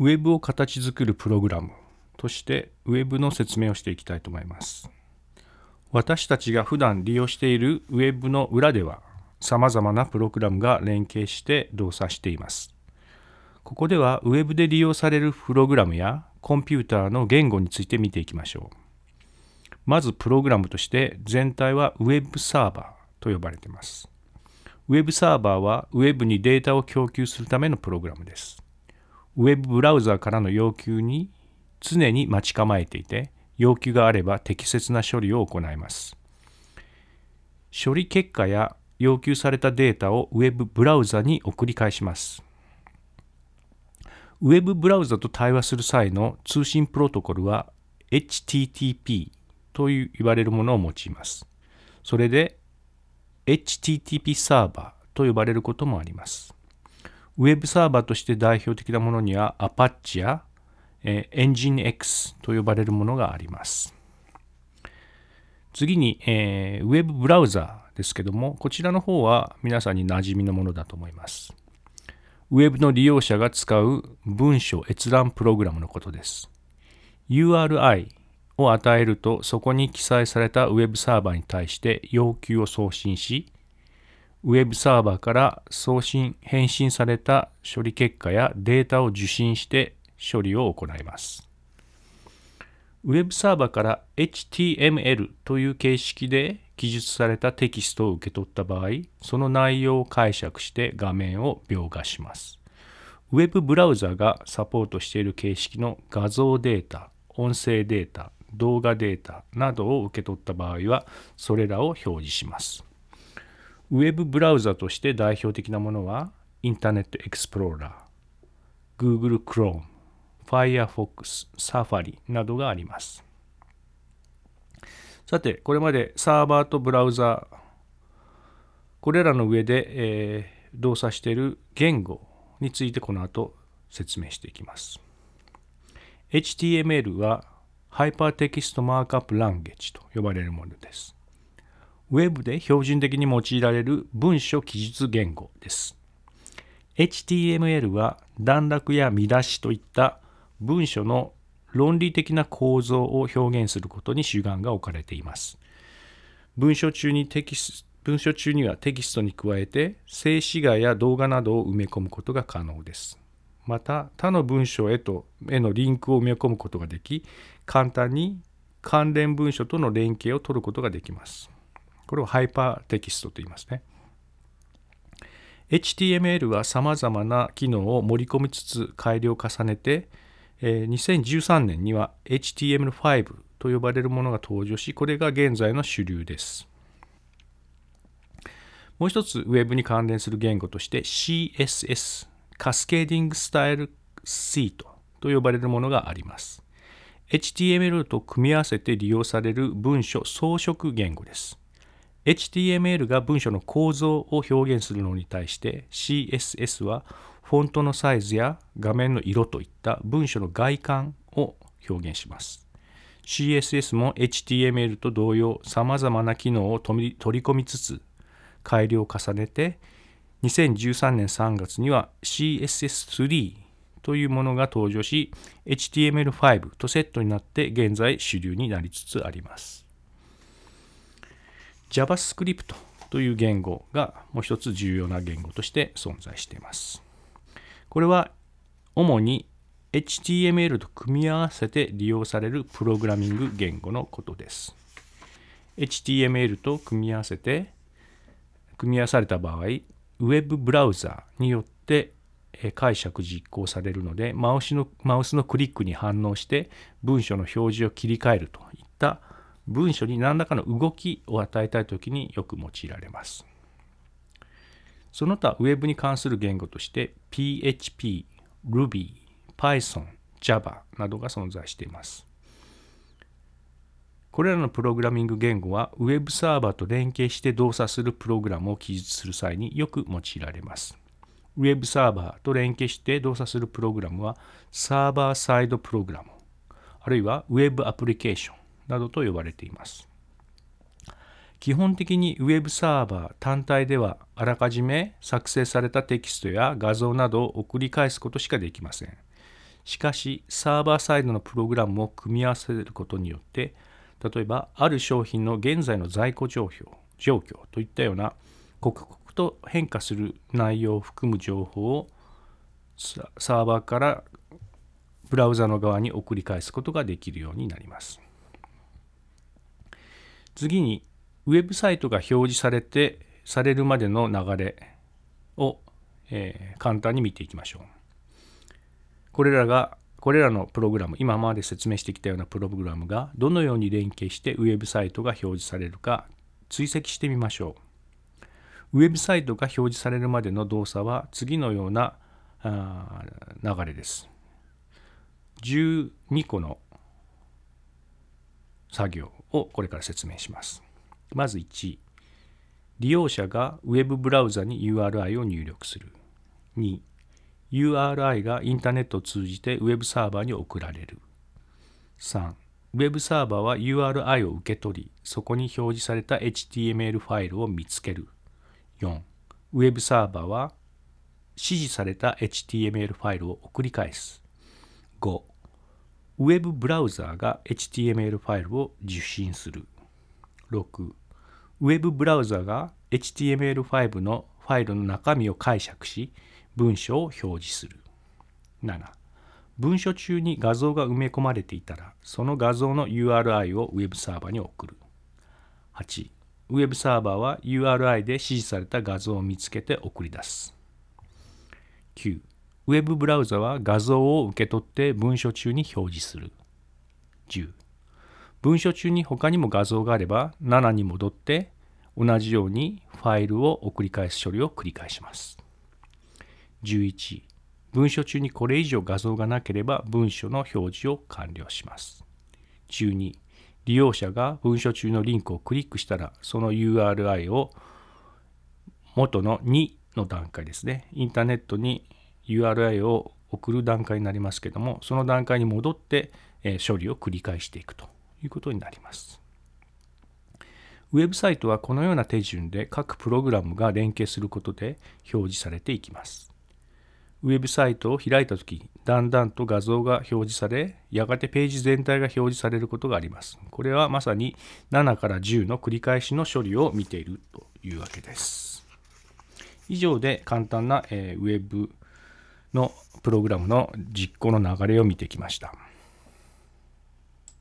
ウェブを形作るプログラムとしてウェブの説明をしていきたいと思います。私たちが普段利用しているウェブの裏では様々なプログラムが連携して動作しています。ここではウェブで利用されるプログラムやコンピューターの言語について見ていきましょう。まずプログラムとして全体はウェブサーバーと呼ばれています。ウェブサーバーはウェブにデータを供給するためのプログラムです。ウェブブラウザーからの要求に常に待ち構えていて、要求があれば適切な処理を行います。処理結果や要求されたデータをウェブブラウザに送り返します。ウェブブラウザと対話する際の通信プロトコルは HTTP という言われるものを用います。それで HTTP サーバーと呼ばれることもあります。ウェブサーバーとして代表的なものには Apache や、えー、NGINX と呼ばれるものがあります。次に、えー、ウェブブラウザーですけども、こちらの方は皆さんに馴染みのものだと思います。ウェブの利用者が使う文書閲覧プログラムのことです。URI を与えると、そこに記載されたウェブサーバーに対して要求を送信し、ウェブサーバーから送信、返信された処理結果やデータを受信して処理を行います。ウェブサーバーから HTML という形式で記述されたテキストを受け取った場合、その内容を解釈して画面を描画します。ウェブブラウザがサポートしている形式の画像データ、音声データ、動画データなどを受け取った場合は、それらを表示します。ウェブブラウザとして代表的なものは、インターネットエクスプローラー、Google Chrome、Firefox、Safari などがあります。さて、これまでサーバーとブラウザ、これらの上で、えー、動作している言語についてこの後説明していきます。HTML はHyperText Markup Language と呼ばれるものです。ウェブで標準的に用いられる文書記述言語です。HTML は段落や見出しといった文書の論理的な構造を表現することに主眼が置かれています。文書中にテキス文書中にはテキストに加えて静止画や動画などを埋め込むことが可能です。また他の文章へとへのリンクを埋め込むことができ簡単に関連文書との連携を取ることができます。これをハイパーテキストと言いますね。HTML は様々な機能を盛り込みつつ改良を重ねて、2013年には HTML5 と呼ばれるものが登場し、これが現在の主流です。もう一つ、ウェブに関連する言語として CSS、カスケーディングスタイルシートと呼ばれるものがあります。HTML と組み合わせて利用される文書装飾言語です。HTML が文書の構造を表現するのに対して CSS はフォントのサイズや画面の色といった文書の外観を表現します。CSS も HTML と同様様々な機能を取り込みつつ改良を重ねて2013年3月には CSS3 というものが登場し HTML5 とセットになって現在主流になりつつあります。JavaScript という言語がもう一つ重要な言語として存在しています。これは主に HTML と組み合わせて利用されるプログラミング言語のことです。HTML と組み合わせて組み合わされた場合、ウェブブラウザによって解釈実行されるのでマウスのマウスのクリックに反応して文章の表示を切り替えるといった文書に何らかの動きを与えたいときによく用いられます。その他、ウェブに関する言語として PHP、Ruby、Python、Java などが存在しています。これらのプログラミング言語は、ウェブサーバーと連携して動作するプログラムを記述する際によく用いられます。ウェブサーバーと連携して動作するプログラムは、サーバーサイドプログラム、あるいはウェブアプリケーション、などと呼ばれています。基本的にウェブサーバー単体ではあらかじめ作成されたテキストや画像などを送り返すことしかできません。しかし、サーバーサイドのプログラムを組み合わせることによって、例えば、ある商品の現在の在庫状況状況といったような刻々と変化する内容を含む情報をサーバーからブラウザの側に送り返すことができるようになります。次に、ウェブサイトが表示されて、されるまでの流れを、えー、簡単に見ていきましょう。これらが、これらのプログラム、今まで説明してきたようなプログラムがどのように連携してウェブサイトが表示されるか追跡してみましょう。ウェブサイトが表示されるまでの動作は次のような流れです。12個の作業をこれから説明します。まず1、利用者がウェブブラウザに URI を入力する。2、URI がインターネットを通じてウェブサーバーに送られる。3、ウェブサーバーは URI を受け取り、そこに表示された HTML ファイルを見つける。4、ウェブサーバーは指示された HTML ファイルを送り返す。5、ウェブブラウザーが HTML ファイルを受信する。6、ウェブブラウザーが HTML5 のファイルの中身を解釈し、文章を表示する。7、文書中に画像が埋め込まれていたら、その画像の URI をウェブサーバーに送る。8、ウェブサーバーは URI で指示された画像を見つけて送り出す。9、ウェブブラウザは画像を受け取って文書中に表示する。10、文書中に他にも画像があれば7に戻って同じようにファイルを送り返す処理を繰り返します。11文書中にこれ以上画像がなければ文書の表示を完了します。12利用者が文書中のリンクをクリックしたらその URI を元の2の段階ですねインターネットに URI を送る段階になりますけどもその段階に戻って処理を繰り返していくということになります。ウェブサイトはこのような手順で各プログラムが連携することで表示されていきます。ウェブサイトを開いたとき、だんだんと画像が表示され、やがてページ全体が表示されることがあります。これはまさに7から10の繰り返しの処理を見ているというわけです。以上で簡単な、ウェブのプログラムの実行の流れを見てきました。